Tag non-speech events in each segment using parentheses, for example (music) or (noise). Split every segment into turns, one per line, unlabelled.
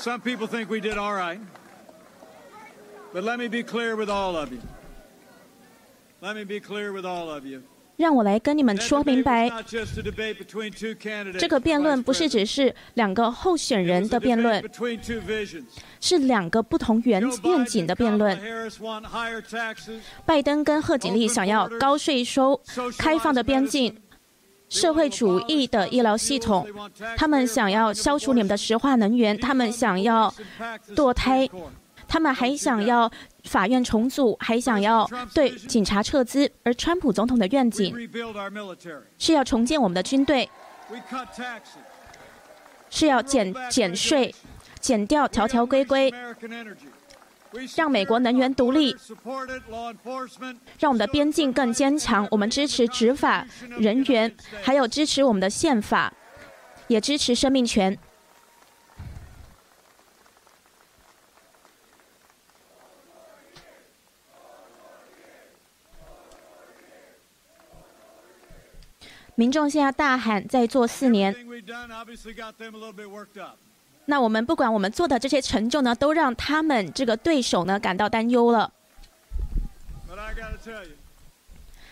Some people think we did all right. But let me be clear with all of you. Let me be clear with all of you.
让我来跟你们说明白这个辩论不是只是两个候选人的辩论.是两个不同远
Joe
愿景的辩论。拜登跟贺锦丽想要高税收、开放的边境、社会主义的医疗系统，他们想要消除你们的石化能源，他们想要堕胎，他们还想要法院重组，还想要对警察撤资。而川普总统的愿景是要重建我们的军队，是要减减税，减掉条条规规，让美国能源独立，让我们的边境更坚强。我们支持执法人员，还有支持我们的宪法，也支持生命权。民众现在大喊，再做四年。那我们不管我们做的这些成就呢都让他们这个对手呢感到担忧了。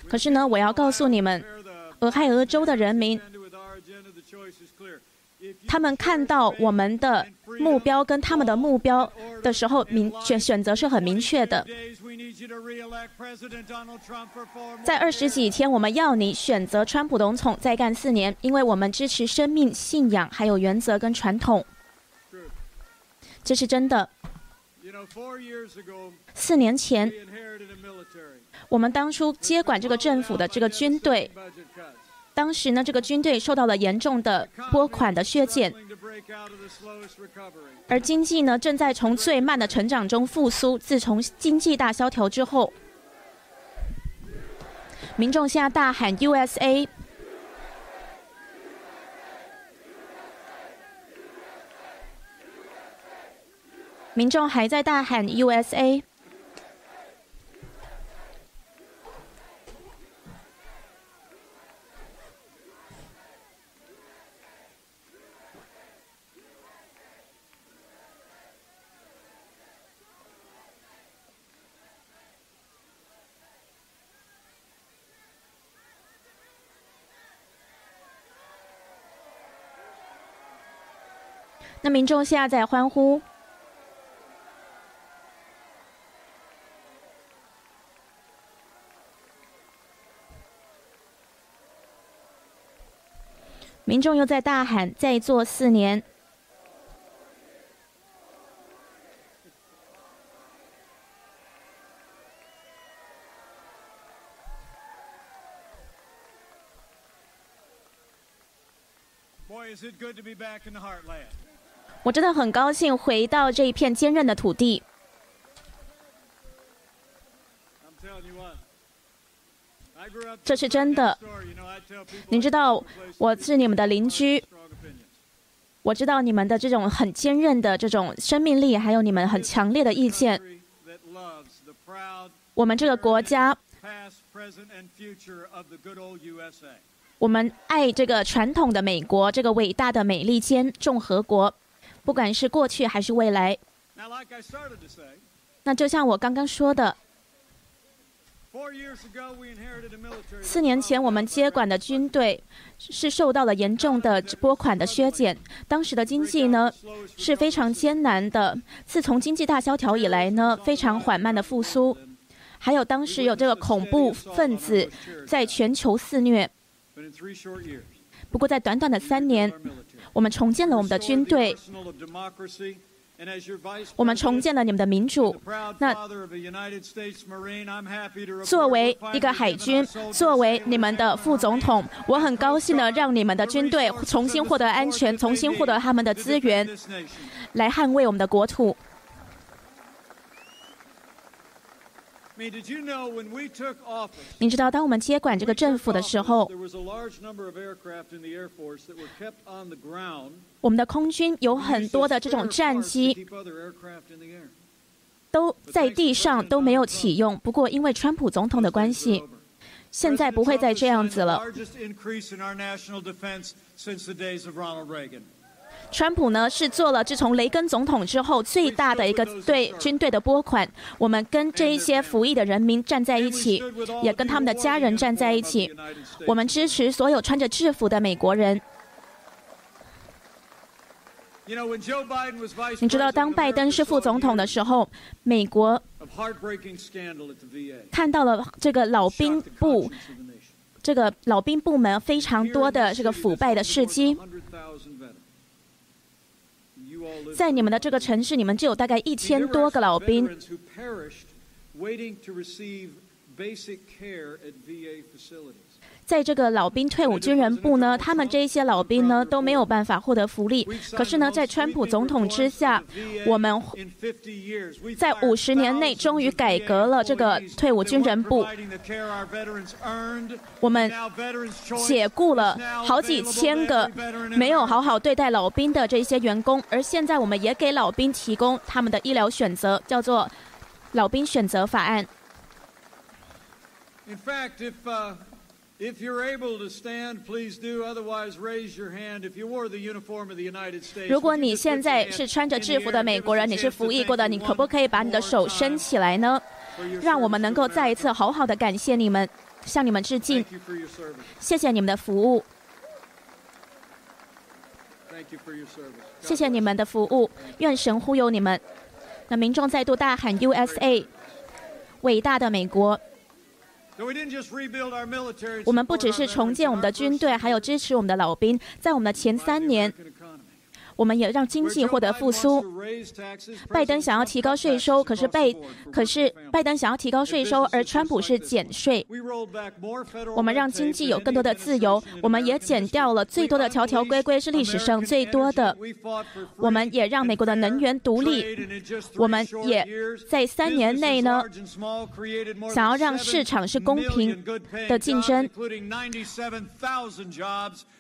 可是呢我要告诉你们俄亥俄州的人民他们看到我们的目标跟他们的目标的时候明选选择是很明确的。在二十几天我们要你选择川普总统再干四年因为我们支持生命信仰还有原则跟传统。这是真的。四年前，我们当初接管这个政府的这个军队，当时呢，这个军队受到了严重的拨款的削减，而经济呢正在从最慢的成长中复苏。自从经济大萧条之后，民众现在大喊 “USA”。民众还在大喊 USA。那民众现在在欢呼。民众又在大喊：“再做四年。”
Boy, is it good to be back in the heartland.
我真的很高兴回到这一片坚韧的土地。这是真的。您知道我是你们的邻居我知道你们的这种很坚韧的这种生命力还有你们很强烈的意见。我们这个国家我们爱这个传统的美国这个伟大的美利坚共和国不管是过去还是未来。那就像我刚刚说的四年前我们接管的军队是受到了严重的拨款的削减，当时的经济呢是非常艰难的。自从经济大萧条以来呢，非常缓慢的复苏，还有当时有这个恐怖分子在全球肆虐。不过在短短的三年我们重建了我们的军队，我们重建了你们的民主。那作为一个海军作为你们的副总统我很高兴的让你们的军队重新获得安全重新获得他们的资源来捍卫我们的国土。你知道当我们接管这个政府的时候我们的空军有很多的这种战机都在地上都没有启用不过因为川普总统的关系现在不会再这样子了。川普呢是做了自从雷根总统之后最大的一个对军队的拨款。我们跟这一些服役的人民站在一起，也跟他们的家人站在一起。我们支持所有穿着制服的美国人。你知道，当拜登是副总统的时候，美国看到了这个老兵部，这个老兵部门非常多的这个腐败的事迹。在你们的这个城市，你们就有大概一千多个老兵。在这个老兵退伍军人部呢，他们这一些老兵呢都没有办法获得福利。可是呢，在川普总统之下，我们在五十年内终于改革了这个退伍军人部。我们解雇了好几千个没有好好对待老兵的这些员工，而现在我们也给老兵提供他们的医疗选择，叫做老兵选择法案。如果你现在是穿着制服的美国人，你是服役过的，你可不可以把你的手伸起来呢？让我们能够再一次好好的感谢你们，向你们致敬。谢谢你们的服务。谢谢你们的服务。愿神忽悠你们。那民众再度大喊 “USA”，伟大的美国。我们不只是重建我们的军队，还有支持我们的老兵。在我们的前三年。我们也让经济获得复苏。拜登想要提高税收，可是拜可是拜登想要提高税收，而川普是减税。我们让经济有更多的自由，我们也减掉了最多的条条规规，是历史上最多的。我们也让美国的能源独立。我们也在三年内呢，想要让市场是公平的竞争。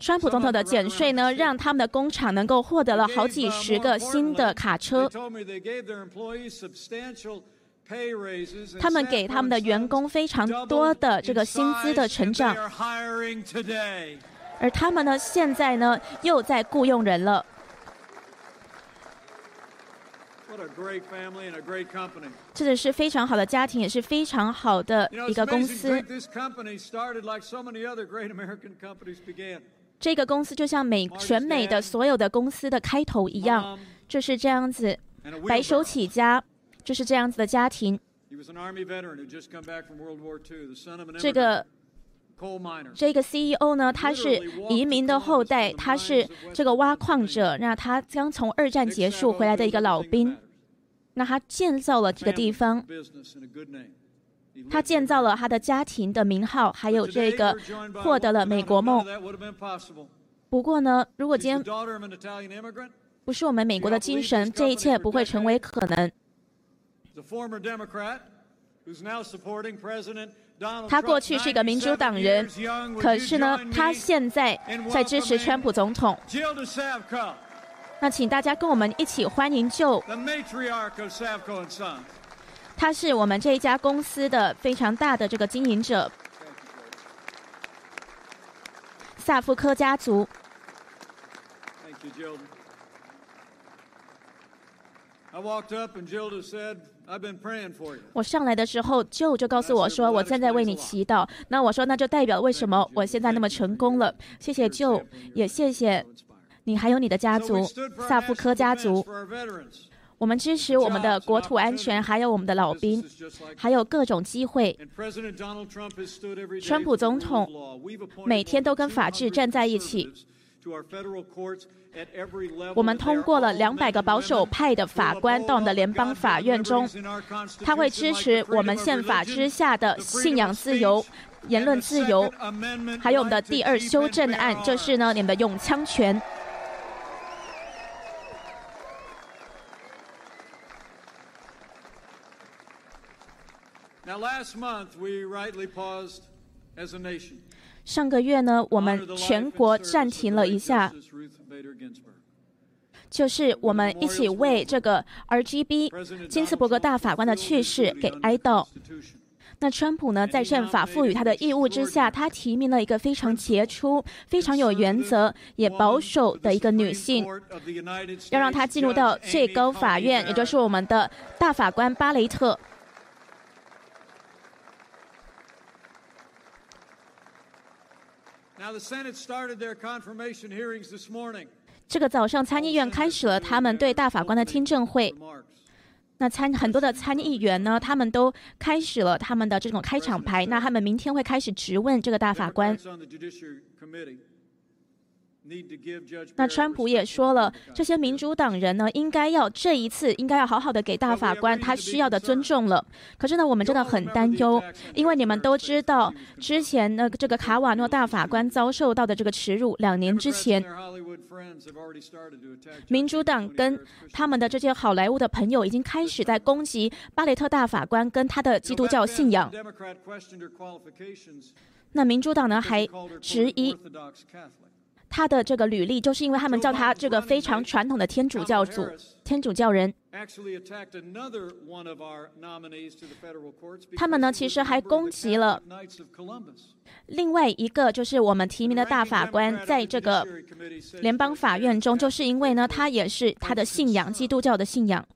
川普总统的减税呢，让他们的工厂能够获得了好几十个新的卡车。他们给他们的员工非常多的这个薪资的成长。而他们呢，现在呢又在雇佣人了。这个是非常好的家庭，也是非常好的一个公司。这个公司就像美全美的所有的公司的开头一样，就是这样子，白手起家，就是这样子的家庭。这个这个 CEO 呢，他是移民的后代，他是这个挖矿者，那他刚从二战结束回来的一个老兵，那他建造了这个地方。他建造了他的家庭的名号，还有这个获得了美国梦。不过呢，如果今天不是我们美国的精神，这一切不会成为可能。他过去是一个民主党人，可是呢，他现在在支持川普总统。那请大家跟我们一起欢迎就。他是我们这一家公司的非常大的这个经营者，萨夫科家族。我上来的时候，Joe 就告诉我说：“我正在为你祈祷。”那我说：“那就代表为什么我现在那么成功了？”谢谢 Joe，也谢谢你，还有你的家族，萨夫科家族。我们支持我们的国土安全，还有我们的老兵，还有各种机会。川普总统每天都跟法治站在一起。我们通过了两百个保守派的法官到我们的联邦法院中，他会支持我们宪法之下的信仰自由、言论自由，还有我们的第二修正案，就是呢你们的用枪权。上个月呢，我们全国暂停了一下，就是我们一起为这个 RGB 金斯伯格大法官的去世给哀悼。那川普呢，在宪法赋予他的义务之下，他提名了一个非常杰出、非常有原则、也保守的一个女性，要让她进入到最高法院，也就是我们的大法官巴雷特。这个早上，参议院开始了他们对大法官的听证会。那参很多的参议员呢，他们都开始了他们的这种开场白。那他们明天会开始质问这个大法官。那川普也说了，这些民主党人呢，应该要这一次应该要好好的给大法官他需要的尊重了。可是呢，我们真的很担忧，因为你们都知道，之前呢这个卡瓦诺大法官遭受到的这个耻辱，两年之前，民主党跟他们的这些好莱坞的朋友已经开始在攻击巴雷特大法官跟他的基督教信仰。那民主党呢，还质疑。他的这个履历，就是因为他们叫他这个非常传统的天主教主、天主教人。他们呢，其实还攻击了另外一个，就是我们提名的大法官，在这个联邦法院中，就是因为呢，他也是他的信仰，基督教的信仰。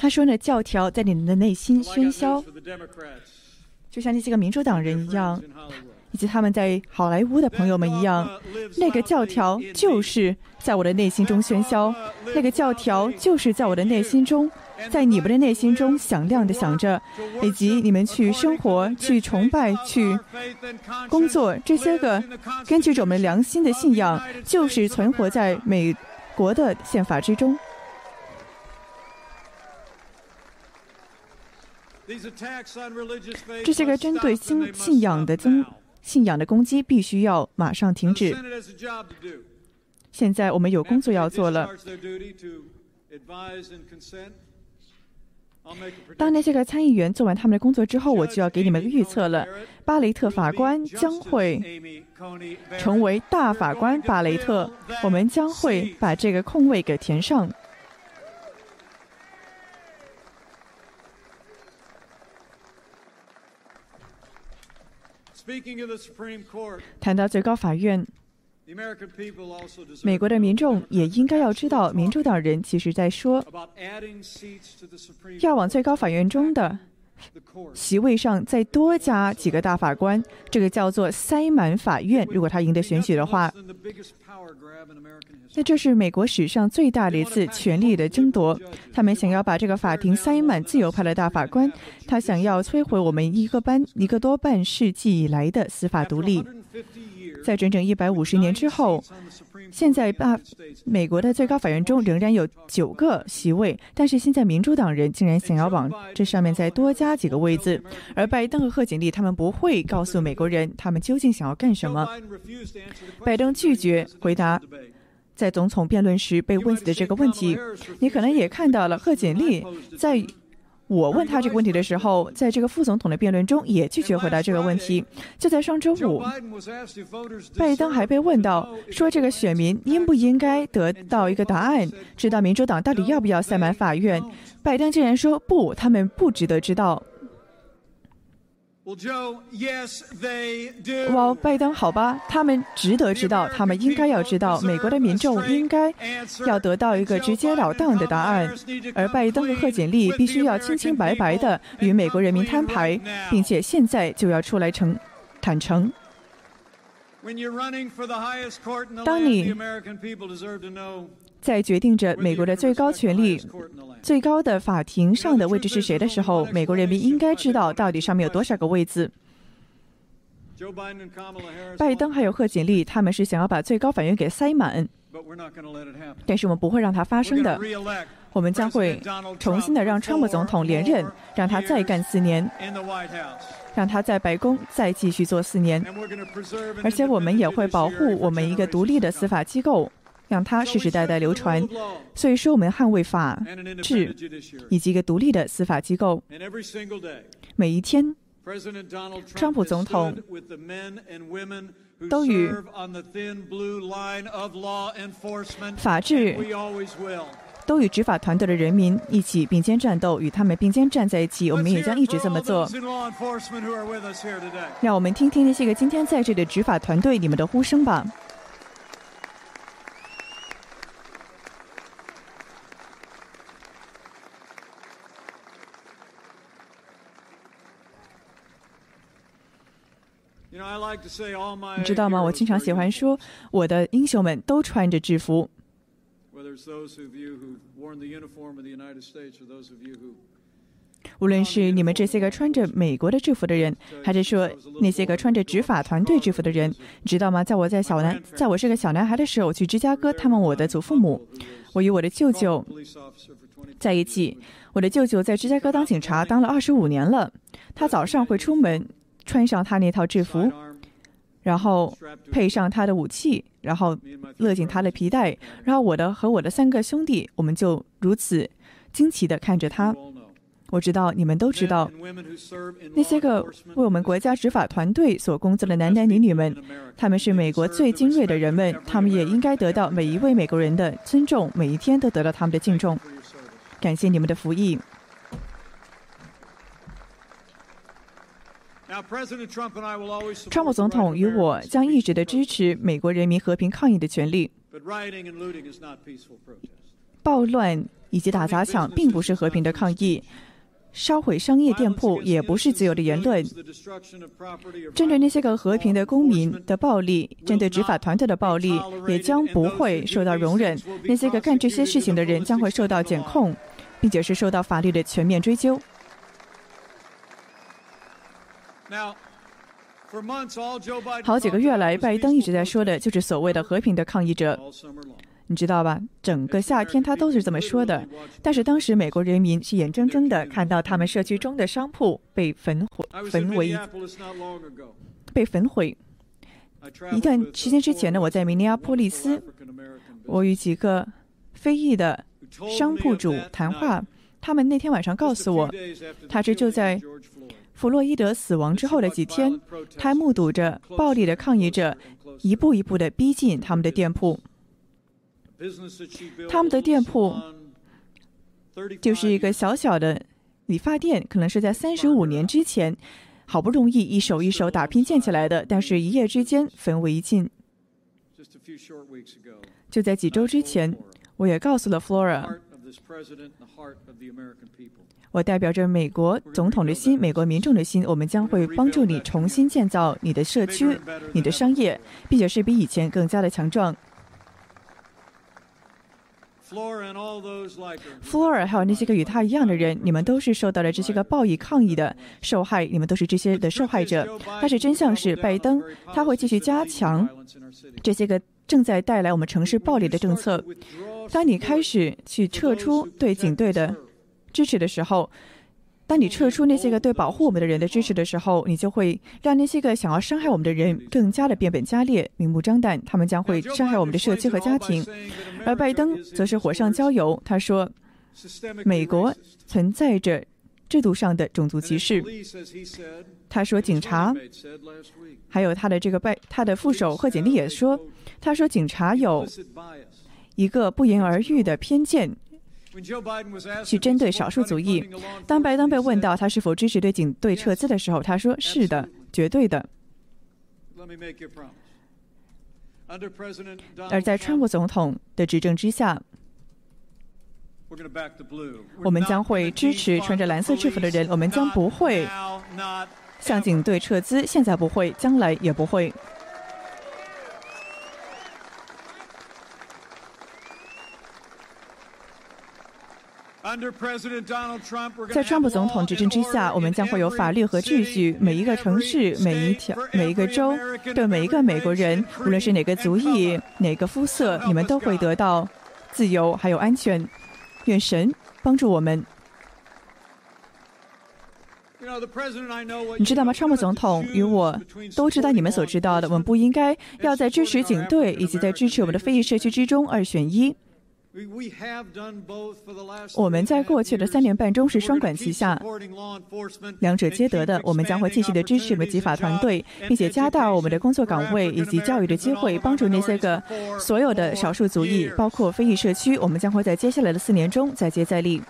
他说呢，教条在你们的内心喧嚣，就像那些个民主党人一样，以及他们在好莱坞的朋友们一样。那个教条就是在我的内心中喧嚣，那个教条就是在我的内心中，在你们的内心中响亮的响着，以及你们去生活、去崇拜、去工作这些个，根据着我们良心的信仰，就是存活在美国的宪法之中。这些个针对信信仰的增信仰的攻击，必须要马上停止。现在我们有工作要做了。当那些个参议员做完他们的工作之后，我就要给你们预测了：巴雷特法官将会成为大法官巴雷特，我们将会把这个空位给填上。谈到最高法院，美国的民众也应该要知道，民主党人其实在说，要往最高法院中的。席位上再多加几个大法官，这个叫做塞满法院。如果他赢得选举的话，那这是美国史上最大的一次权力的争夺。他们想要把这个法庭塞满自由派的大法官，他想要摧毁我们一个半一个多半世纪以来的司法独立。在整整一百五十年之后，现在大美国的最高法院中仍然有九个席位，但是现在民主党人竟然想要往这上面再多加几个位子，而拜登和贺锦丽他们不会告诉美国人他们究竟想要干什么。拜登拒绝回答在总统辩论时被问及的这个问题。你可能也看到了贺锦丽在。我问他这个问题的时候，在这个副总统的辩论中也拒绝回答这个问题。就在上周五，拜登还被问到说，这个选民应不应该得到一个答案，知道民主党到底要不要塞满法院？拜登竟然说不，他们不值得知道。哇，拜登，好吧，他们值得知道，他们应该要知道，美国的民众应该要得到一个直截了当的答案，而拜登和贺锦丽必须要清清白白的与美国人民摊牌，并且现在就要出来诚坦诚。当你在决定着美国的最高权力、最高的法庭上的位置是谁的时候，美国人民应该知道到底上面有多少个位子。拜登还有贺锦丽，他们是想要把最高法院给塞满，但是我们不会让它发生的。我们将会重新的让川普总统连任，让他再干四年，让他在白宫再继续做四年，而且我们也会保护我们一个独立的司法机构。让它世世代代流传。所以说，我们捍卫法治以及一个独立的司法机构。每一天，川普总统都与法治。都与执法团队的人民一起并肩战斗，与他们并肩站在一起。我们也将一直这么做。让我们听听那些个今天在这里的执法团队你们的呼声吧。你知道吗？我经常喜欢说，我的英雄们都穿着制服。无论是你们这些个穿着美国的制服的人，还是说那些个穿着执法团队制服的人，你知道吗？在我在小男，在我是个小男孩的时候，去芝加哥探望我的祖父母。我与我的舅舅在一起。我的舅舅在芝加哥当警察，当了二十五年了。他早上会出门，穿上他那套制服。然后配上他的武器，然后勒紧他的皮带，然后我的和我的三个兄弟，我们就如此惊奇地看着他。我知道你们都知道，那些个为我们国家执法团队所工作的男男女女们，他们是美国最精锐的人们，他们也应该得到每一位美国人的尊重，每一天都得到他们的敬重。感谢你们的服役。川普总统与我将一直的支持美国人民和平抗议的权利。暴乱以及打砸抢并不是和平的抗议，烧毁商业店铺也不是自由的言论。针对那些个和平的公民的暴力，针对执法团队的暴力，也将不会受到容忍。那些个干这些事情的人将会受到检控，并且是受到法律的全面追究。好几个月来，拜登一直在说的就是所谓的和平的抗议者，你知道吧？整个夏天他都是这么说的。但是当时美国人民是眼睁睁的看到他们社区中的商铺被焚毁、焚为、被焚毁。一段时间之前呢，我在明尼阿波利斯，我与几个非裔的商铺主谈话，他们那天晚上告诉我，他是就在。弗洛伊德死亡之后的几天，他目睹着暴力的抗议者一步一步的逼近他们的店铺。他们的店铺就是一个小小的理发店，可能是在三十五年之前好不容易一手一手打拼建起来的，但是一夜之间焚为一烬。就在几周之前，我也告诉了 Flora。我代表着美国总统的心，美国民众的心，我们将会帮助你重新建造你的社区、你的商业，并且是比以前更加的强壮。Flora 还有那些个与他一样的人，你们都是受到了这些个暴力抗议的受害，你们都是这些的受害者。但是真相是，拜登他会继续加强这些个正在带来我们城市暴力的政策。当你开始去撤出对警队的。支持的时候，当你撤出那些个对保护我们的人的支持的时候，你就会让那些个想要伤害我们的人更加的变本加厉、明目张胆。他们将会伤害我们的社区和家庭。而拜登则是火上浇油，他说：“美国存在着制度上的种族歧视。”他说：“警察，还有他的这个拜他的副手贺锦丽也说，他说警察有一个不言而喻的偏见。”去针对少数族裔。当拜登被问到他是否支持对警队撤资的时候，他说：“是的，绝对的。”而在川普总统的执政之下，我们将会支持穿着蓝色制服的人。我们将不会向警队撤资，现在不会，将来也不会。在川普总统执政之下，我们将会有法律和秩序。每一个城市、每一条、每一个州的每一个美国人，无论是哪个族裔、哪个肤色，你们都会得到自由还有安全。愿神帮助我们。你知道吗？川普总统与我都知道你们所知道的，我们不应该要在支持警队以及在支持我们的非裔社区之中二选一。我们在过去的三年半中是双管齐下，两者皆得的。我们将会继续的支持我们执法团队，并且加大我们的工作岗位以及教育的机会，帮助那些个所有的少数族裔，包括非裔社区。我们将会在接下来的四年中再接再厉。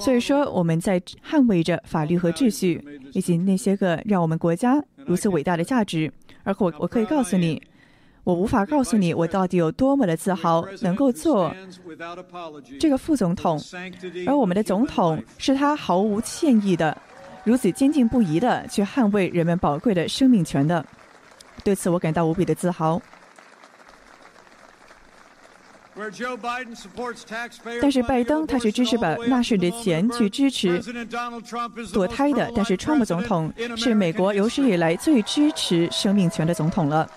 所以说，我们在捍卫着法律和秩序，以及那些个让我们国家如此伟大的价值。而我，我可以告诉你，我无法告诉你我到底有多么的自豪，能够做这个副总统。而我们的总统是他毫无歉意的，如此坚定不移的去捍卫人们宝贵的生命权的。对此，我感到无比的自豪。但是拜登他是支持把纳税的钱去支持堕胎的，但是川普总统是美国有史以来最支持生命权的总统了。(laughs)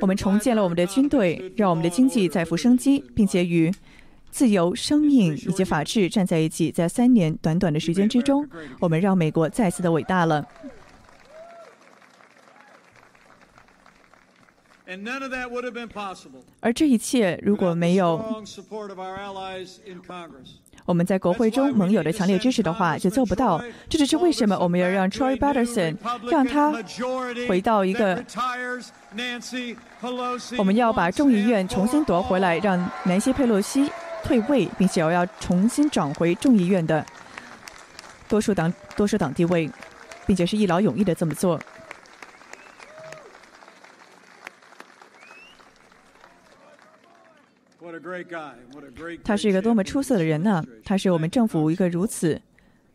我们重建了我们的军队，让我们的经济再复生机，并且与。自由、生命以及法治站在一起，在三年短短的时间之中，我们让美国再次的伟大了。而这一切如果没有我们在国会中盟友的强烈支持的话，就做不到。这就是为什么我们要让 Troy Patterson 让他回到一个，我们要把众议院重新夺回来，让南希·佩洛西。退位，并且要重新找回众议院的多数党多数党地位，并且是一劳永逸的这么做。他是一个多么出色的人呢？他是我们政府一个如此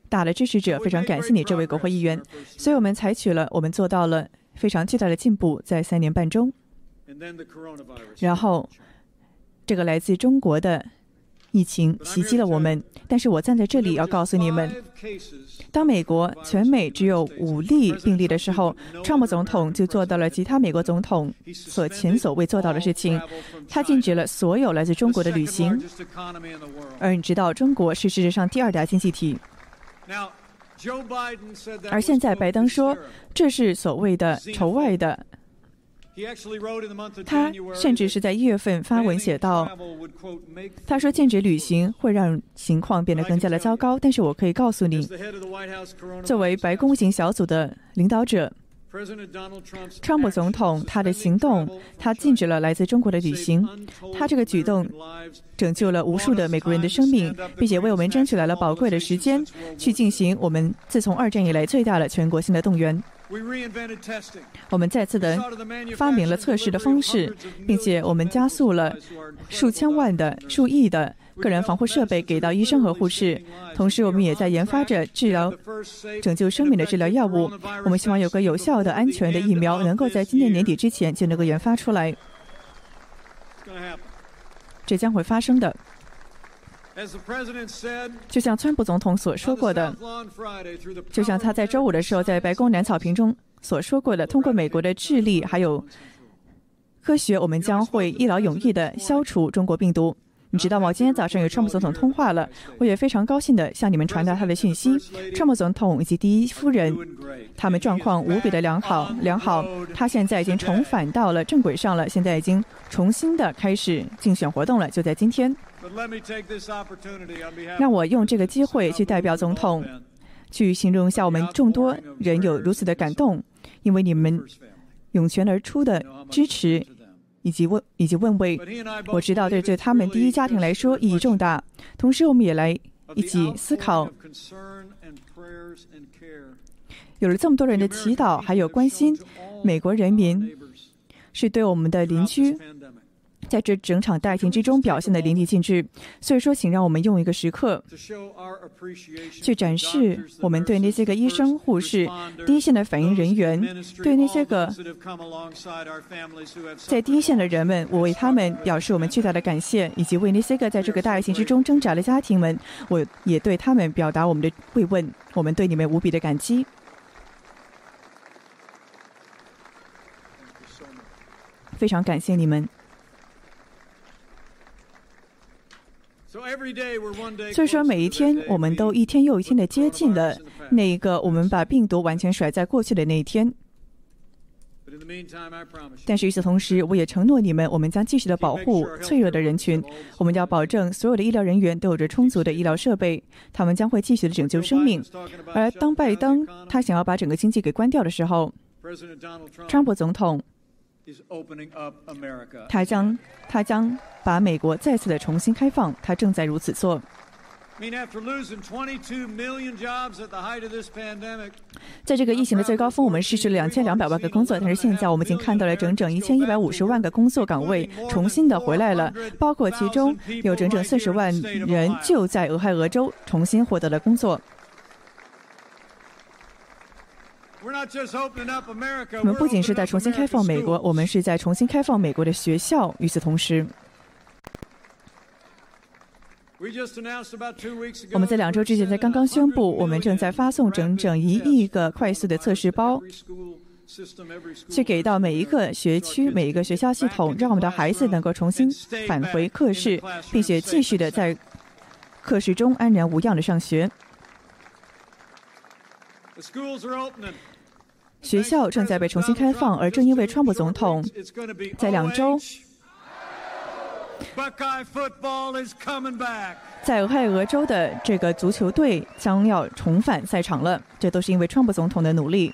大的支持者，非常感谢你这位国会议员。所以我们采取了，我们做到了非常巨大的进步，在三年半中。然后，这个来自中国的。疫情袭击了我们，但是我站在这里要告诉你们：当美国全美只有五例病例的时候，川普总统就做到了其他美国总统所前所未做到的事情。他禁止了所有来自中国的旅行，而你知道，中国是世界上第二大经济体。而现在，拜登说这是所谓的仇外的。他甚至是在一月份发文写道：“他说禁止旅行会让情况变得更加的糟糕。但是我可以告诉你，作为白宫型小组的领导者，川普总统他的行动，他禁止了来自中国的旅行。他这个举动拯救了无数的美国人的生命，并且为我们争取来了宝贵的时间，去进行我们自从二战以来最大的全国性的动员。”我们再次的发明了测试的方式，并且我们加速了数千万的、数亿的个人防护设备给到医生和护士。同时，我们也在研发着治疗、拯救生命的治疗药物。我们希望有个有效的、安全的疫苗能够在今年年底之前就能够研发出来。这将会发生的。就像川普总统所说过的，就像他在周五的时候在白宫南草坪中所说过的，通过美国的智力还有科学，我们将会一劳永逸的消除中国病毒。你知道吗？今天早上与川普总统通话了，我也非常高兴的向你们传达他的讯息。川普总统以及第一夫人，他们状况无比的良好，良好。他现在已经重返到了正轨上了，现在已经重新的开始竞选活动了，就在今天。让我用这个机会去代表总统，去形容一下我们众多人有如此的感动，因为你们涌泉而出的支持以及问以及问慰，我知道这对他们第一家庭来说意义重大。同时，我们也来一起思考，有了这么多人的祈祷还有关心，美国人民是对我们的邻居。在这整场大型之中表现的淋漓尽致。所以说，请让我们用一个时刻去展示我们对那些个医生、护士、第一线的反应人员，对那些个在第一线的人们，我为他们表示我们巨大的感谢，以及为那些个在这个大疫情之中挣扎的家庭们，我也对他们表达我们的慰问。我们对你们无比的感激。非常感谢你们。所以说，每一天我们都一天又一天的接近了那一个我们把病毒完全甩在过去的那一天。但是与此同时，我也承诺你们，我们将继续的保护脆弱的人群。我们要保证所有的医疗人员都有着充足的医疗设备，他们将会继续的拯救生命。而当拜登他想要把整个经济给关掉的时候，川普总统。他将他将把美国再次的重新开放，他正在如此做。在这个疫情的最高峰，我们失去了两千两百万个工作，但是现在我们已经看到了整整一千一百五十万个工作岗位重新的回来了，包括其中有整整四十万人就在俄亥俄州重新获得了工作。我们不仅是在重新开放美国，我们是在重新开放美国的学校。与此同时，我们在两周之前才刚刚宣布，我们正在发送整整一亿个快速的测试包，去给到每一个学区、每一个学校系统，让我们的孩子能够重新返回课室，并且继续的在课室中安然无恙的上学。学校正在被重新开放，而正因为川普总统在两周，在俄亥俄州的这个足球队将要重返赛场了，这都是因为川普总统的努力。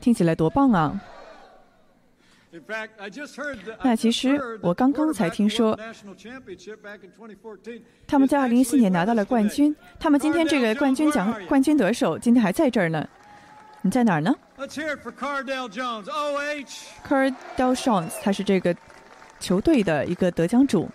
听起来多棒啊！那其实我刚刚才听说，他们在二零一四年拿到了冠军。他们今天这个冠军奖冠军得手今天还在这儿呢。你在哪儿呢？Cardell Jones，他是这个球队的一个得奖主。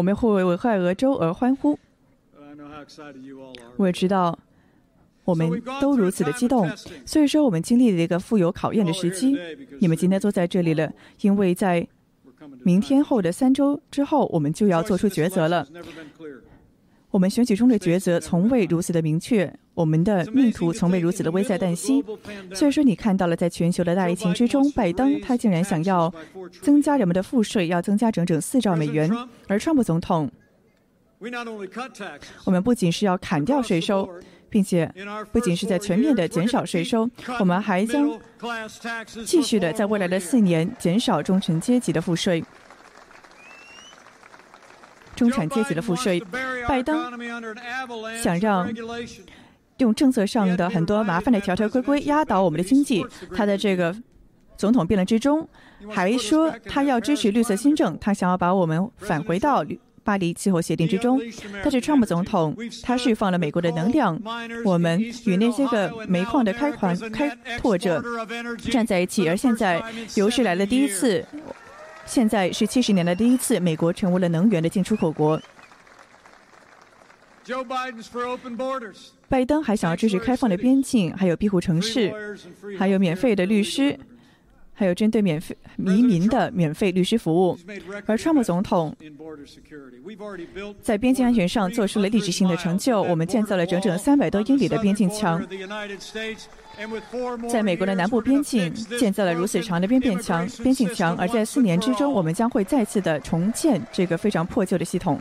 我们会为俄亥俄州而欢呼。我也知道，我们都如此的激动。所以说，我们经历了一个富有考验的时期。你们今天坐在这里了，因为在明天后的三周之后，我们就要做出抉择了。我们选举中的抉择从未如此的明确，我们的命途从未如此的危在旦夕。所以说，你看到了在全球的大疫情之中，拜登他竟然想要增加人们的赋税，要增加整整四兆美元。而川普总统，我们不仅是要砍掉税收，并且不仅是在全面的减少税收，我们还将继续的在未来的四年减少中产阶级的赋税。中产阶级的赋税，拜登想让用政策上的很多麻烦的条条规规压倒我们的经济。他在这个总统辩论之中还说，他要支持绿色新政，他想要把我们返回到巴黎气候协定之中。但是川普总统他释放了美国的能量，我们与那些个煤矿的开矿开拓者站在一起，而现在有史来的第一次。现在是七十年的第一次，美国成为了能源的进出口国。拜登还想要支持开放的边境，还有庇护城市，还有免费的律师。还有针对免费移民的免费律师服务，而川普总统在边境安全上做出了历史性的成就。我们建造了整整三百多英里的边境墙，在美国的南部边境建造了如此长的边边墙、边境墙，而在四年之中，我们将会再次的重建这个非常破旧的系统。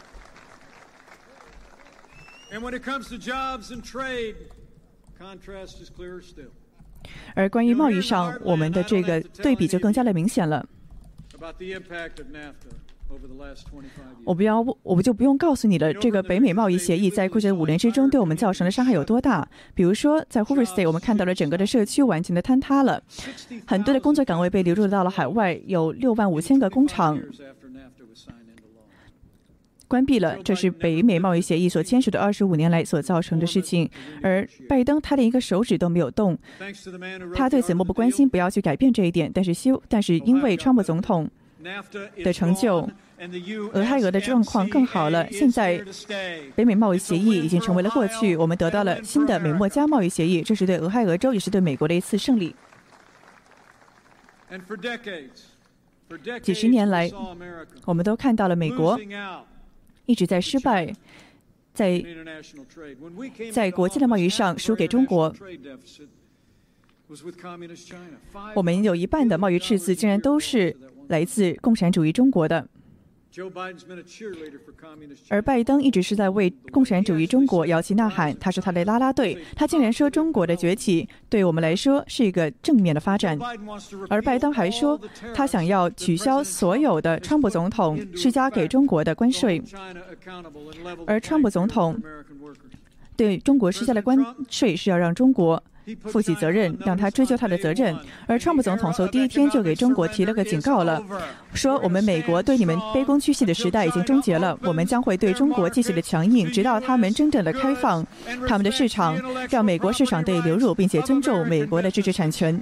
而关于贸易上，我们的这个对比就更加的明显了。我不要，我们就不用告诉你了。这个北美贸易协议在过去的五年之中对我们造成的伤害有多大？比如说，在 Hoover State，我们看到了整个的社区完全的坍塌了，很多的工作岗位被流入到了海外，有六万五千个工厂关闭了，这是北美贸易协议所签署的二十五年来所造成的事情。而拜登他连一个手指都没有动，他对此漠不关心，不要去改变这一点。但是修，但是因为川普总统的成就，俄亥俄的状况更好了。现在北美贸易协议已经成为了过去，我们得到了新的美墨加贸易协议，这是对俄亥俄州也是对美国的一次胜利。几十年来，我们都看到了美国。一直在失败，在在国际的贸易上输给中国。我们有一半的贸易赤字，竟然都是来自共产主义中国的。而拜登一直是在为共产主义中国摇旗呐喊，他是他的拉拉队。他竟然说中国的崛起对我们来说是一个正面的发展。而拜登还说，他想要取消所有的川普总统施加给中国的关税。而川普总统对中国施加的关税是要让中国。负起责任，让他追究他的责任。而川普总统从第一天就给中国提了个警告了，说我们美国对你们卑躬屈膝的时代已经终结了，我们将会对中国继续的强硬，直到他们真正的开放他们的市场，让美国市场得以流入，并且尊重美国的知识产权。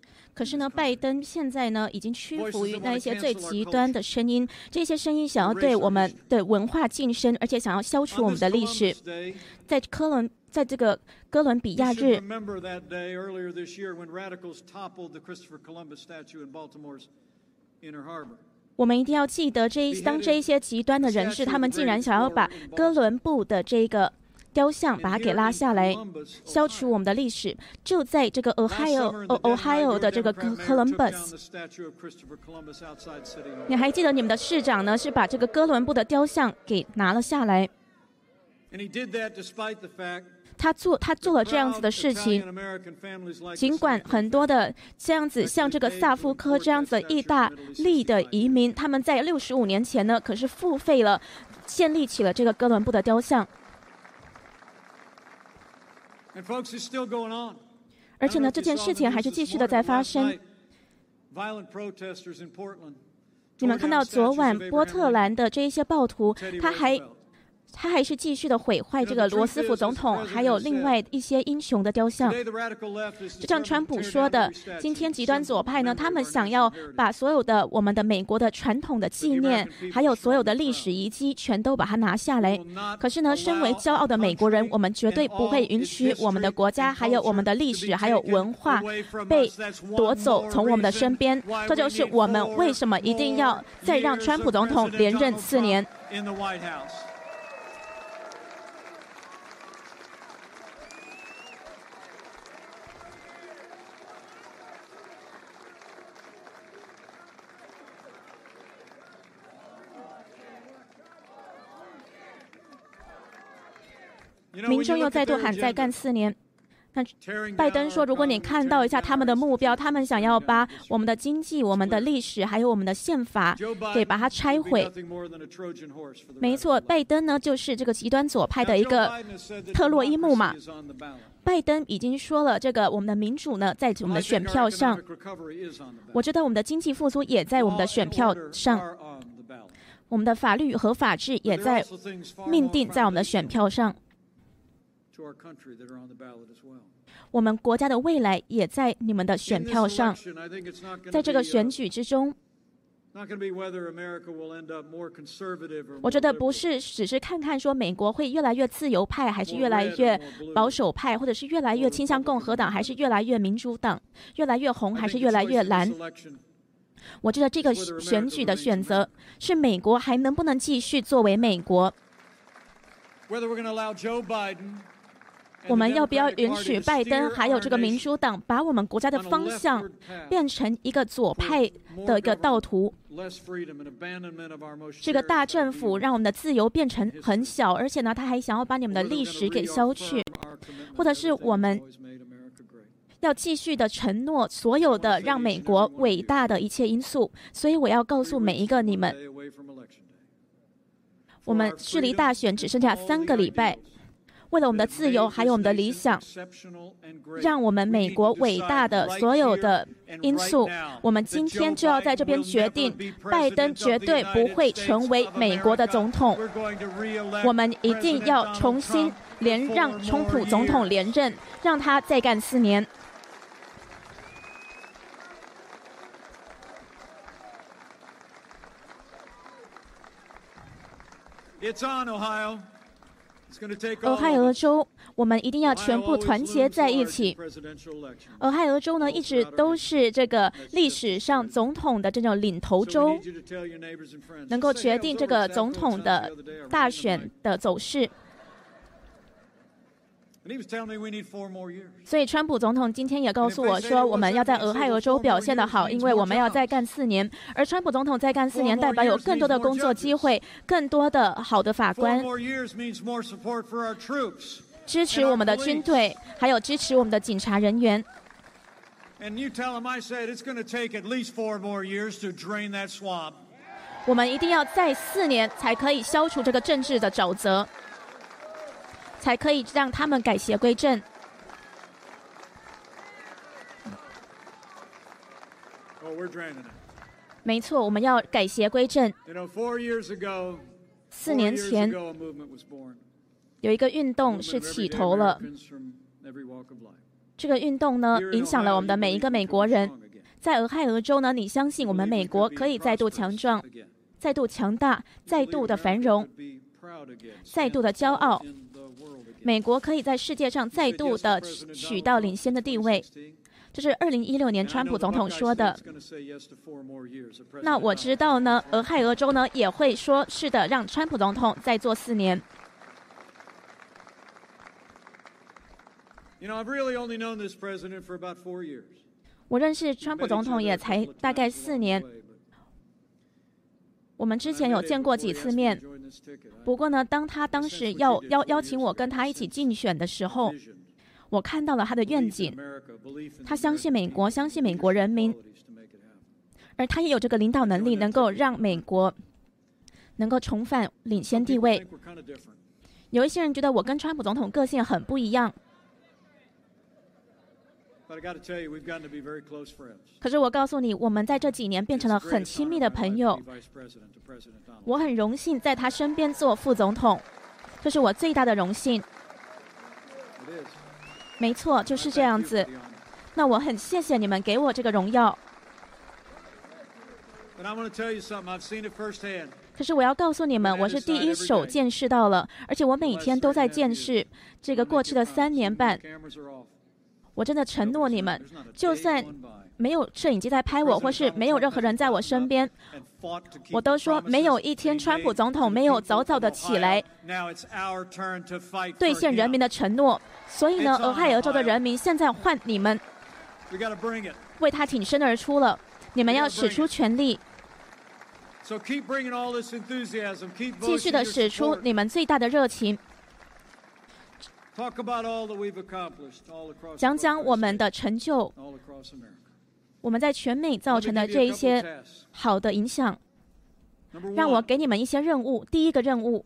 可是呢，拜登现在呢已经屈服于那一些最极端的声音，这些声音想要对我们的文化晋升，而且想要消除我们的历史。在科伦，在这个哥伦比亚日，我们一定要记得这一当这一些极端的人士，他们竟然想要把哥伦布的这个。雕像，把它给拉下来，消除我们的历史。就在这个 Ohio Ohio 的这个 Columbus，你还记得你们的市长呢？是把这个哥伦布的雕像给拿了下来。他做他做了这样子的事情，尽管很多的这样子，像这个萨夫科这样子的意大利的移民，他们在六十五年前呢，可是付费了，建立起了这个哥伦布的雕像。而且呢，这件事情还是继续的在发生。你们看到昨晚波特兰的这一些暴徒，他还。他还是继续的毁坏这个罗斯福总统，还有另外一些英雄的雕像。就像川普说的，今天极端左派呢，他们想要把所有的我们的美国的传统的纪念，还有所有的历史遗迹，全都把它拿下来。可是呢，身为骄傲的美国人，我们绝对不会允许我们的国家，还有我们的历史，还有文化被夺走从我们的身边。这就是我们为什么一定要再让川普总统连任四年。民众又再度喊再干四年。那拜登说，如果你看到一下他们的目标，他们想要把我们的经济、我们的历史，还有我们的宪法给把它拆毁。没错，拜登呢就是这个极端左派的一个特洛伊木马。拜登已经说了，这个我们的民主呢在我们的选票上。我觉得我们的经济复苏也在我们的选票上。我们的法律和法治也在命定在我们的选票上。我们国家的未来也在你们的选票上，在这个选举之中，我觉得不是只是看看说美国会越来越自由派，还是越来越保守派，或者是越来越倾向共和党，还是越来越民主党，越来越红，还是越来越蓝。我觉得这个选举的选择是美国还能不能继续作为美国。我们要不要允许拜登还有这个民主党把我们国家的方向变成一个左派的一个道途？这个大政府让我们的自由变成很小，而且呢，他还想要把你们的历史给消去，或者是我们要继续的承诺所有的让美国伟大的一切因素。所以我要告诉每一个你们，我们距离大选只剩下三个礼拜。为了我们的自由，还有我们的理想，让我们美国伟大的所有的因素，我们今天就要在这边决定，拜登绝对不会成为美国的总统。我们一定要重新连让川普总统连任，让他再干四年。
It's on, Ohio.
俄亥俄州，我们一定要全部团结在一起。俄亥俄州呢，一直都是这个历史上总统的这种领头州，能够决定这个总统的大选的走势。所以，川普总统今天也告诉我说，我们要在俄亥俄州表现得好，因为我们要再干四年。而川普总统再干四年，代表有更多的工作机会，更多的好的法官，支持我们的军队，还有支持我们的警察人员。我们一定要再四年才可以消除这个政治的沼泽。才可以让他们改邪归正。没错，我们要改邪归正。四年前，有一个运动是起头了。这个运动呢，影响了我们的每一个美国人。在俄亥俄州呢，你相信我们美国可以再度强壮、再度强大、再度的繁荣、(laughs) 再度的骄傲。美国可以在世界上再度的取到领先的地位，这是二零一六年川普总统说的。那我知道呢，俄亥俄州呢也会说是的，让川普总统再做四年。我认识川普总统也才大概四年。我们之前有见过几次面，不过呢，当他当时要邀邀请我跟他一起竞选的时候，我看到了他的愿景，他相信美国，相信美国人民，而他也有这个领导能力，能够让美国能够重返领先地位。有一些人觉得我跟川普总统个性很不一样。可是我告诉你，我们在这几年变成了很亲密的朋友。我很荣幸在他身边做副总统，这是我最大的荣幸。没错，就是这样子。那我很谢谢你们给我这个荣耀。可是我要告诉你们，我是第一手见识到了，而且我每天都在见识这个过去的三年半。我真的承诺你们，就算没有摄影机在拍我，或是没有任何人在我身边，我都说没有一天川普总统没有早早的起来。兑现人民的承诺。所以呢，俄亥俄州的人民现在换你们为他挺身而出了，你们要使出全力，继续的使出你们最大的热情。讲讲我们的成就，我们在全美造成的这一些好的影响。让我给你们一些任务。第一个任务，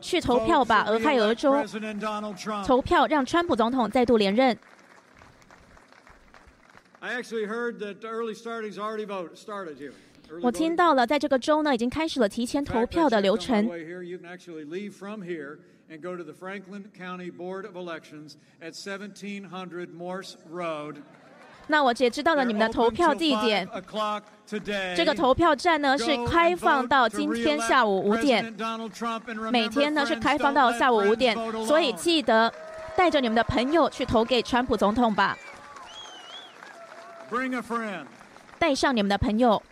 去投票吧，俄亥俄州，投票让川普总统再度连任。我听到了，在这个州呢，已经开始了提前投票的流程。And go to the Franklin County Board of Elections at 1700 Morse Road. (laughs) 那我也知道了你们的投票地点。这个投票站呢是开放到今天下午五点，每天呢是开放到下午五点，所以记得带着你们的朋友去投给川普总统吧。(laughs) 带上你们的朋友。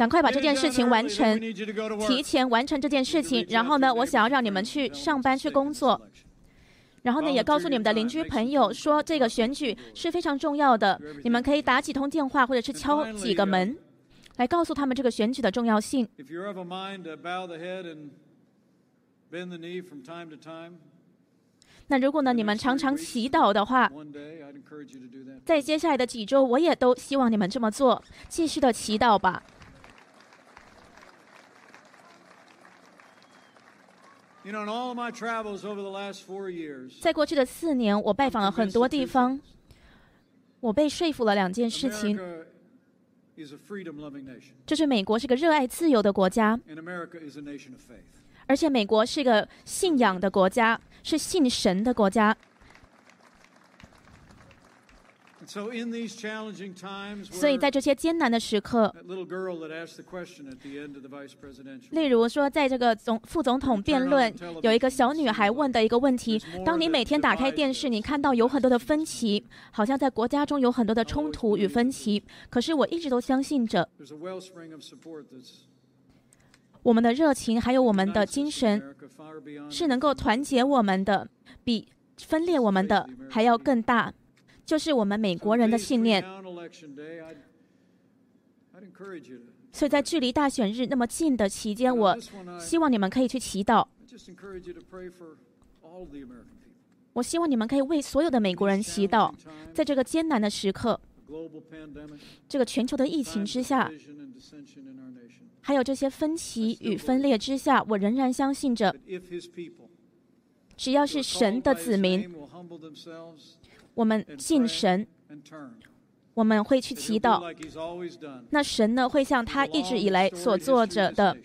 赶快把这件事情完成，提前完成这件事情。然后呢，我想要让你们去上班去工作。然后呢，也告诉你们的邻居朋友说，这个选举是非常重要的。你们可以打几通电话，或者是敲几个门，来告诉他们这个选举的重要性。那如果呢，你们常常祈祷的话，在接下来的几周，我也都希望你们这么做，继续的祈祷吧。在过去的四年，我拜访了很多地方，我被说服了两件事情，就是美国是个热爱自由的国家，而且美国是个信仰的国家，是信神的国家。所以在这些艰难的时刻，例如说，在这个总副总统辩论，有一个小女孩问的一个问题：当你每天打开电视，你看到有很多的分歧，好像在国家中有很多的冲突与分歧。可是我一直都相信着，我们的热情还有我们的精神是能够团结我们的，比分裂我们的还要更大。就是我们美国人的信念，所以在距离大选日那么近的期间，我希望你们可以去祈祷。我希望你们可以为所有的美国人祈祷，在这个艰难的时刻，这个全球的疫情之下，还有这些分歧与分裂之下，我仍然相信着，只要是神的子民。我们敬神，我们会去祈祷。那神呢，会像他一直以来所做着的，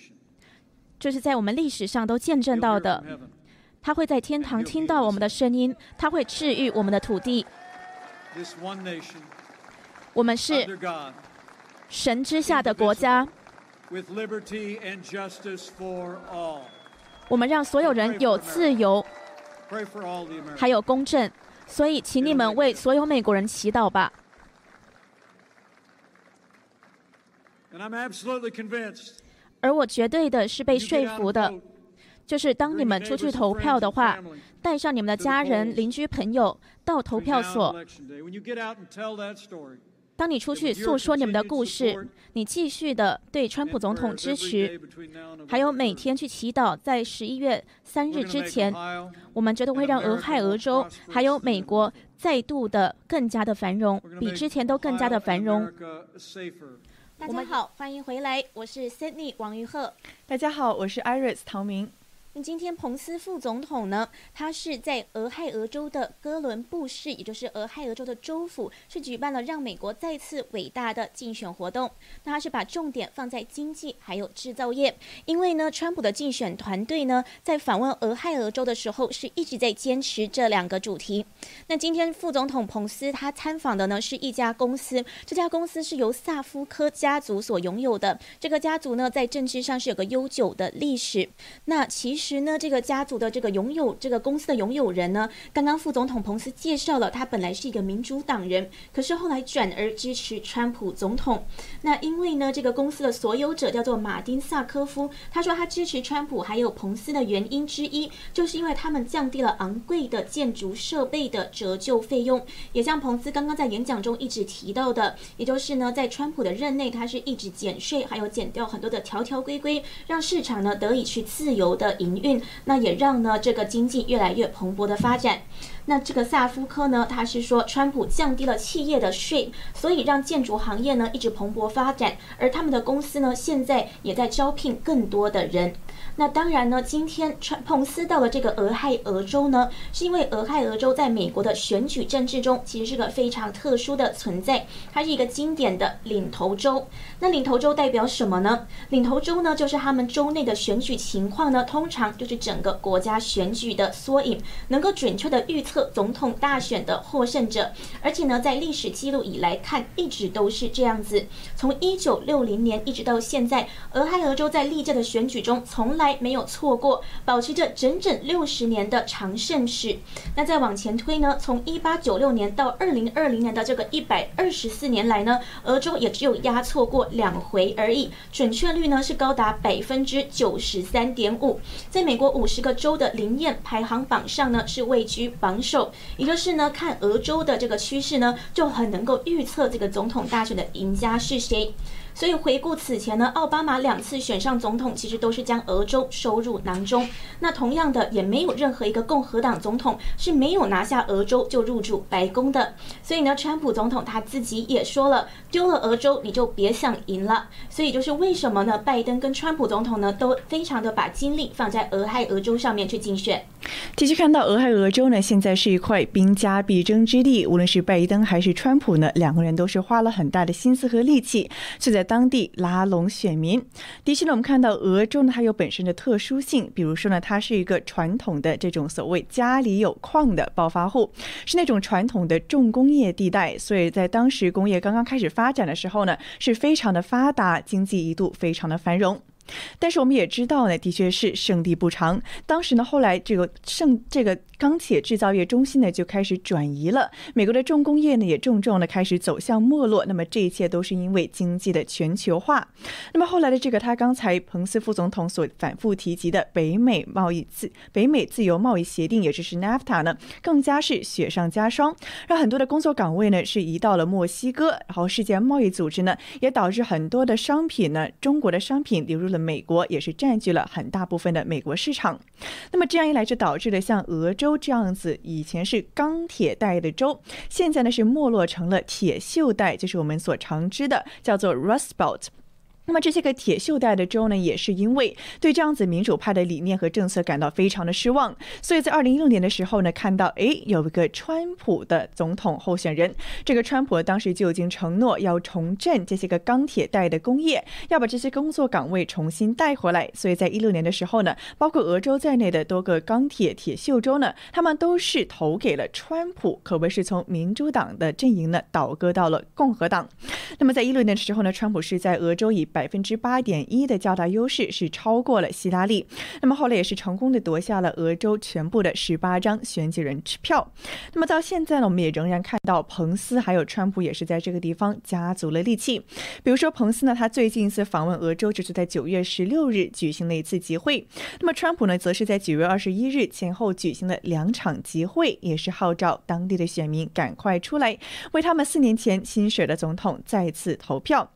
就是在我们历史上都见证到的。他会在天堂听到我们的声音，他会治愈我们的土地。我们是神之下的国家。我们让所有人有自由，还有公正。所以，请你们为所有美国人祈祷吧。而我绝对的是被说服的，就是当你们出去投票的话，带上你们的家人、邻居、朋友到投票所。当你出去诉说你们的故事，你继续的对川普总统支持，还有每天去祈祷，在十一月三日之前，我们绝对会让俄亥俄州还有美国再度的更加的繁荣，比之前都更加的繁荣。大家好，欢迎回来，我是 Sydney 王玉鹤。
大家好，我是 Iris 陶明。
今天彭斯副总统呢？他是在俄亥俄州的哥伦布市，也就是俄亥俄州的州府，是举办了让美国再次伟大的竞选活动。那他是把重点放在经济还有制造业，因为呢，川普的竞选团队呢，在访问俄亥俄州的时候，是一直在坚持这两个主题。那今天副总统彭斯他参访的呢，是一家公司，这家公司是由萨夫科家族所拥有的。这个家族呢，在政治上是有个悠久的历史。那其实。其实呢，这个家族的这个拥有这个公司的拥有人呢，刚刚副总统彭斯介绍了，他本来是一个民主党人，可是后来转而支持川普总统。那因为呢，这个公司的所有者叫做马丁萨科夫，他说他支持川普还有彭斯的原因之一，就是因为他们降低了昂贵的建筑设备的折旧费用，也像彭斯刚刚在演讲中一直提到的，也就是呢，在川普的任内，他是一直减税，还有减掉很多的条条规规，让市场呢得以去自由的营。运，那也让呢这个经济越来越蓬勃的发展。那这个萨夫科呢，他是说川普降低了企业的税，所以让建筑行业呢一直蓬勃发展，而他们的公司呢现在也在招聘更多的人。那当然呢，今天川彭斯到了这个俄亥俄州呢，是因为俄亥俄州在美国的选举政治中其实是个非常特殊的存在，它是一个经典的领头州。那领头州代表什么呢？领头州呢，就是他们州内的选举情况呢，通常就是整个国家选举的缩影，能够准确的预测。总统大选的获胜者，而且呢，在历史记录以来看，一直都是这样子。从一九六零年一直到现在，俄亥俄州在历届的选举中从来没有错过，保持着整整六十年的长胜史。那再往前推呢，从一八九六年到二零二零年的这个一百二十四年来呢，俄州也只有压错过两回而已，准确率呢是高达百分之九十三点五。在美国五十个州的灵验排行榜上呢，是位居榜首。也就是呢，看俄州的这个趋势呢，就很能够预测这个总统大选的赢家是谁。所以回顾此前呢，奥巴马两次选上总统，其实都是将俄州收入囊中。那同样的，也没有任何一个共和党总统是没有拿下俄州就入驻白宫的。所以呢，川普总统他自己也说了，丢了俄州你就别想赢了。所以就是为什么呢？拜登跟川普总统呢，都非常的把精力放在俄亥俄州上面去竞选。
其实看到俄亥俄州呢，现在是一块兵家必争之地，无论是拜登还是川普呢，两个人都是花了很大的心思和力气，是在。当地拉拢选民。的确呢，我们看到俄州呢，它有本身的特殊性，比如说呢，它是一个传统的这种所谓家里有矿的暴发户，是那种传统的重工业地带，所以在当时工业刚刚开始发展的时候呢，是非常的发达，经济一度非常的繁荣。但是我们也知道呢，的确是胜地不长。当时呢，后来这个胜这个。钢铁制造业中心呢就开始转移了，美国的重工业呢也重重的开始走向没落。那么这一切都是因为经济的全球化。那么后来的这个他刚才彭斯副总统所反复提及的北美贸易自北美自由贸易协定，也就是 NAFTA 呢，更加是雪上加霜，让很多的工作岗位呢是移到了墨西哥。然后世界贸易组织呢也导致很多的商品呢，中国的商品流入美国，也是占据了很大部分的美国市场。那么这样一来，就导致了像俄州。州这样子，以前是钢铁带的州，现在呢是没落成了铁锈带，就是我们所常知的叫做 Rust Belt。那么这些个铁锈带的州呢，也是因为对这样子民主派的理念和政策感到非常的失望，所以在二零一六年的时候呢，看到哎有一个川普的总统候选人，这个川普当时就已经承诺要重振这些个钢铁带的工业，要把这些工作岗位重新带回来。所以在一六年的时候呢，包括俄州在内的多个钢铁铁锈州呢，他们都是投给了川普，可谓是从民主党的阵营呢倒戈到了共和党。那么在一六年的时候呢，川普是在俄州以百分之八点一的较大优势是超过了希拉里，那么后来也是成功的夺下了俄州全部的十八张选举人支票。那么到现在呢，我们也仍然看到彭斯还有川普也是在这个地方加足了力气。比如说彭斯呢，他最近一次访问俄州就是在九月十六日举行了一次集会。那么川普呢，则是在九月二十一日前后举行了两场集会，也是号召当地的选民赶快出来为他们四年前新选的总统再次投票。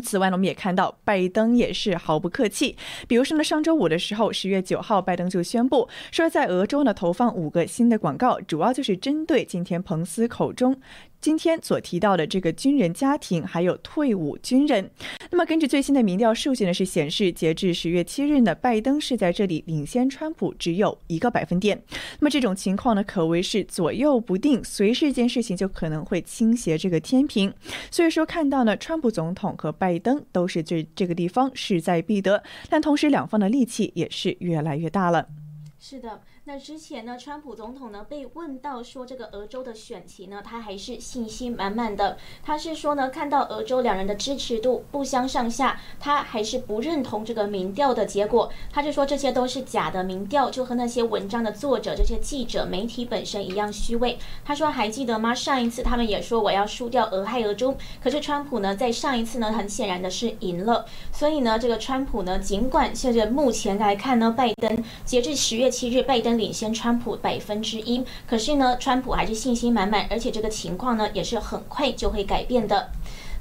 此外呢，我们也看到拜登也是毫不客气。比如说呢，上周五的时候，十月九号，拜登就宣布说，在俄州呢投放五个新的广告，主要就是针对今天彭斯口中。今天所提到的这个军人家庭，还有退伍军人，那么根据最新的民调数据呢，是显示截至十月七日呢，拜登是在这里领先川普只有一个百分点。那么这种情况呢，可谓是左右不定，随时一件事情就可能会倾斜这个天平。所以说，看到呢，川普总统和拜登都是这这个地方势在必得，但同时两方的力气也是越来越大了。
是的。那之前呢，川普总统呢被问到说这个俄州的选情呢，他还是信心满满的。他是说呢，看到俄州两人的支持度不相上下，他还是不认同这个民调的结果。他就说这些都是假的民调，就和那些文章的作者、这些记者、媒体本身一样虚伪。他说还记得吗？上一次他们也说我要输掉俄亥俄州，可是川普呢在上一次呢很显然的是赢了。所以呢，这个川普呢，尽管现在目前来看呢，拜登截至十月七日，拜登。领先川普百分之一，可是呢，川普还是信心满满，而且这个情况呢，也是很快就会改变的。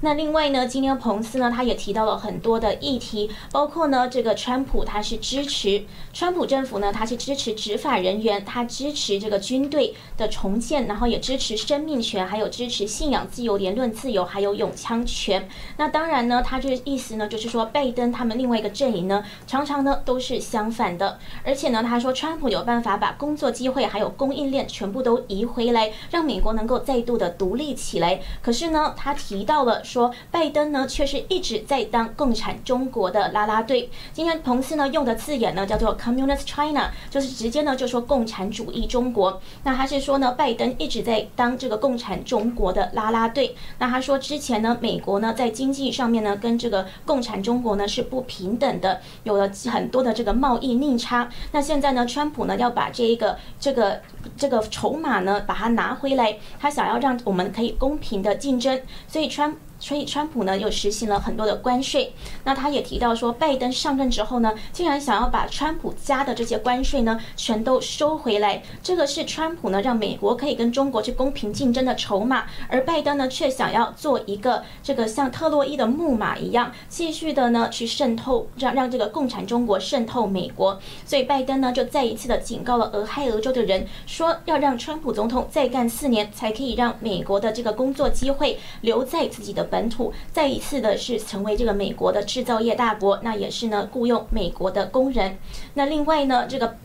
那另外呢，今天彭斯呢，他也提到了很多的议题，包括呢，这个川普他是支持川普政府呢，他是支持执法人员，他支持这个军队的重建，然后也支持生命权，还有支持信仰自由、言论自由，还有永枪权。那当然呢，他这个意思呢，就是说拜登他们另外一个阵营呢，常常呢都是相反的。而且呢，他说川普有办法把工作机会还有供应链全部都移回来，让美国能够再度的独立起来。可是呢，他提到了。说拜登呢却是一直在当共产中国的拉拉队。今天彭斯呢用的字眼呢叫做 Communist China，就是直接呢就说共产主义中国。那他是说呢拜登一直在当这个共产中国的拉拉队。那他说之前呢美国呢在经济上面呢跟这个共产中国呢是不平等的，有了很多的这个贸易逆差。那现在呢川普呢要把这一个这个这个筹码呢把它拿回来，他想要让我们可以公平的竞争，所以川。所以，川普呢又实行了很多的关税。那他也提到说，拜登上任之后呢，竟然想要把川普加的这些关税呢全都收回来。这个是川普呢让美国可以跟中国去公平竞争的筹码，而拜登呢却想要做一个这个像特洛伊的木马一样，继续的呢去渗透，让让这个共产中国渗透美国。所以，拜登呢就再一次的警告了俄亥俄州的人，说要让川普总统再干四年，才可以让美国的这个工作机会留在自己的。本土再一次的是成为这个美国的制造业大国，那也是呢雇佣美国的工人。那另外呢，这个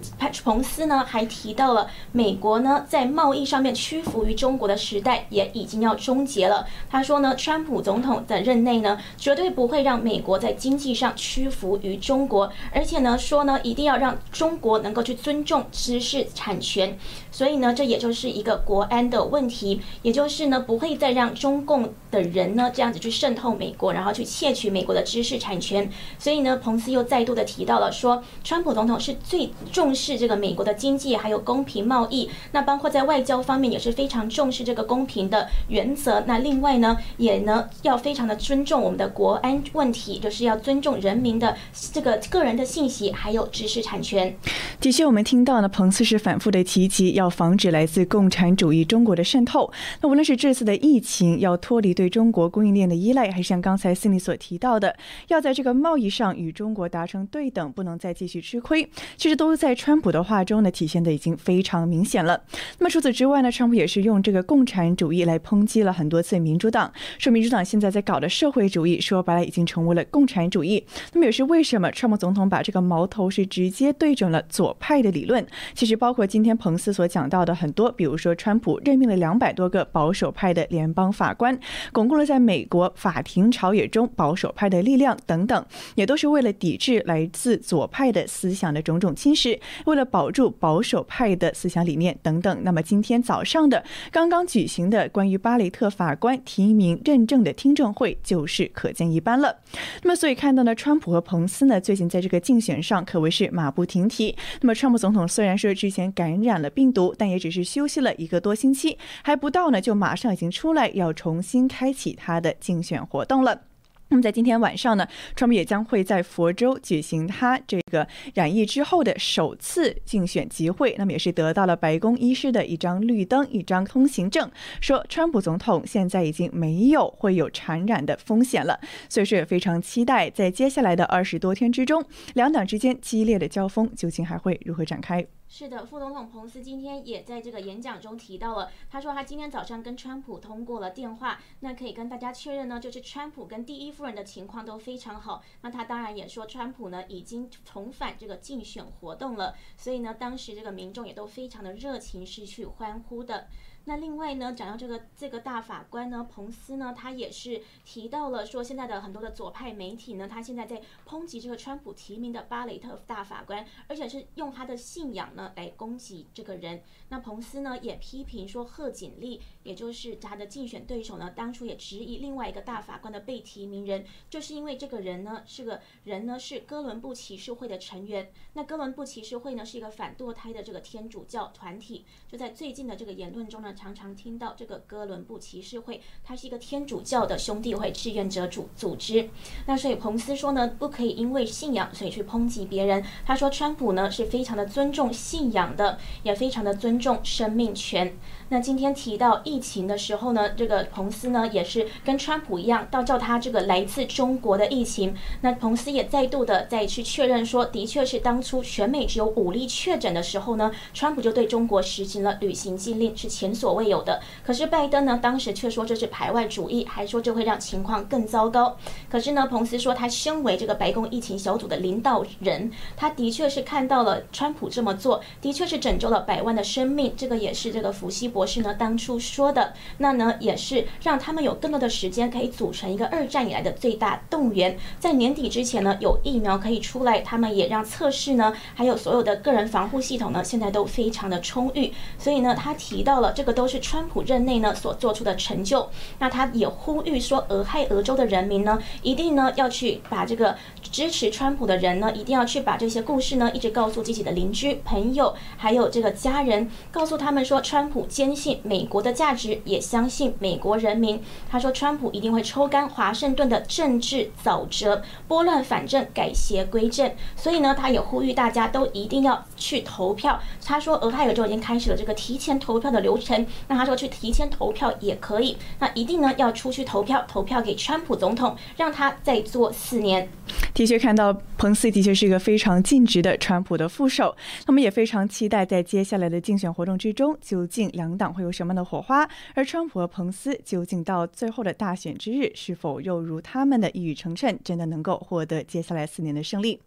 彭斯呢还提到了美国呢在贸易上面屈服于中国的时代也已经要终结了。他说呢，川普总统的任内呢绝对不会让美国在经济上屈服于中国，而且呢说呢一定要让中国能够去尊重知识产权。所以呢，这也就是一个国安的问题，也就是呢不会再让中共的人呢。这样子去渗透美国，然后去窃取美国的知识产权。所以呢，彭斯又再度的提到了说，川普总统是最重视这个美国的经济还有公平贸易。那包括在外交方面也是非常重视这个公平的原则。那另外呢，也呢要非常的尊重我们的国安问题，就是要尊重人民的这个个人的信息还有知识产权。
的确，我们听到呢，彭斯是反复的提及要防止来自共产主义中国的渗透。那无论是这次的疫情，要脱离对中国供应。链的依赖，还是像刚才斯里所提到的，要在这个贸易上与中国达成对等，不能再继续吃亏。其实都在川普的话中呢，体现的已经非常明显了。那么除此之外呢，川普也是用这个共产主义来抨击了很多次民主党，说民主党现在在搞的社会主义，说白了已经成为了共产主义。那么也是为什么川普总统把这个矛头是直接对准了左派的理论？其实包括今天彭斯所讲到的很多，比如说川普任命了两百多个保守派的联邦法官，巩固了在美。国法庭朝野中保守派的力量等等，也都是为了抵制来自左派的思想的种种侵蚀，为了保住保守派的思想理念等等。那么今天早上的刚刚举行的关于巴雷特法官提名认证的听证会，就是可见一斑了。那么所以看到呢，川普和彭斯呢，最近在这个竞选上可谓是马不停蹄。那么川普总统虽然说之前感染了病毒，但也只是休息了一个多星期，还不到呢，就马上已经出来要重新开启他的。竞选活动了。那么在今天晚上呢，川普也将会在佛州举行他这个染疫之后的首次竞选集会。那么也是得到了白宫医师的一张绿灯、一张通行证，说川普总统现在已经没有会有传染的风险了。所以说也非常期待在接下来的二十多天之中，两党之间激烈的交锋究竟还会如何展开。
是的，副总统彭斯今天也在这个演讲中提到了，他说他今天早上跟川普通过了电话，那可以跟大家确认呢，就是川普跟第一夫人的情况都非常好。那他当然也说，川普呢已经重返这个竞选活动了，所以呢，当时这个民众也都非常的热情，是去欢呼的。那另外呢，讲到这个这个大法官呢，彭斯呢，他也是提到了说，现在的很多的左派媒体呢，他现在在抨击这个川普提名的巴雷特大法官，而且是用他的信仰呢来攻击这个人。那彭斯呢也批评说，贺锦丽，也就是他的竞选对手呢，当初也质疑另外一个大法官的被提名人，就是因为这个人呢是个人呢是哥伦布骑士会的成员。那哥伦布骑士会呢是一个反堕胎的这个天主教团体，就在最近的这个言论中呢。常常听到这个哥伦布骑士会，它是一个天主教的兄弟会志愿者组组织。那所以彭斯说呢，不可以因为信仰所以去抨击别人。他说，川普呢是非常的尊重信仰的，也非常的尊重生命权。那今天提到疫情的时候呢，这个彭斯呢也是跟川普一样，到叫他这个来自中国的疫情。那彭斯也再度的再去确认说，的确是当初全美只有五例确诊的时候呢，川普就对中国实行了旅行禁令，是前所未有的。可是拜登呢，当时却说这是排外主义，还说这会让情况更糟糕。可是呢，彭斯说他身为这个白宫疫情小组的领导人，他的确是看到了川普这么做，的确是拯救了百万的生命。这个也是这个福西博。博士呢当初说的，那呢也是让他们有更多的时间可以组成一个二战以来的最大动员。在年底之前呢，有疫苗可以出来，他们也让测试呢，还有所有的个人防护系统呢，现在都非常的充裕。所以呢，他提到了这个都是川普任内呢所做出的成就。那他也呼吁说，俄亥俄州的人民呢，一定呢要去把这个支持川普的人呢，一定要去把这些故事呢，一直告诉自己的邻居、朋友，还有这个家人，告诉他们说，川普坚坚信美国的价值，也相信美国人民。他说，川普一定会抽干华盛顿的政治沼泽，拨乱反正，改邪归正。所以呢，他也呼吁大家都一定要去投票。他说，俄亥俄州已经开始了这个提前投票的流程。那他说，去提前投票也可以。那一定呢要出去投票，投票给川普总统，让他再做四年。
的确看到彭斯的确是一个非常尽职的川普的副手，那么也非常期待在接下来的竞选活动之中，究竟两党会有什么样的火花，而川普和彭斯究竟到最后的大选之日，是否又如他们的一语成谶，真的能够获得接下来四年的胜利？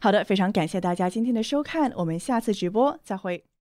好的，非常感谢大家今天的收看，我们下次直播再会。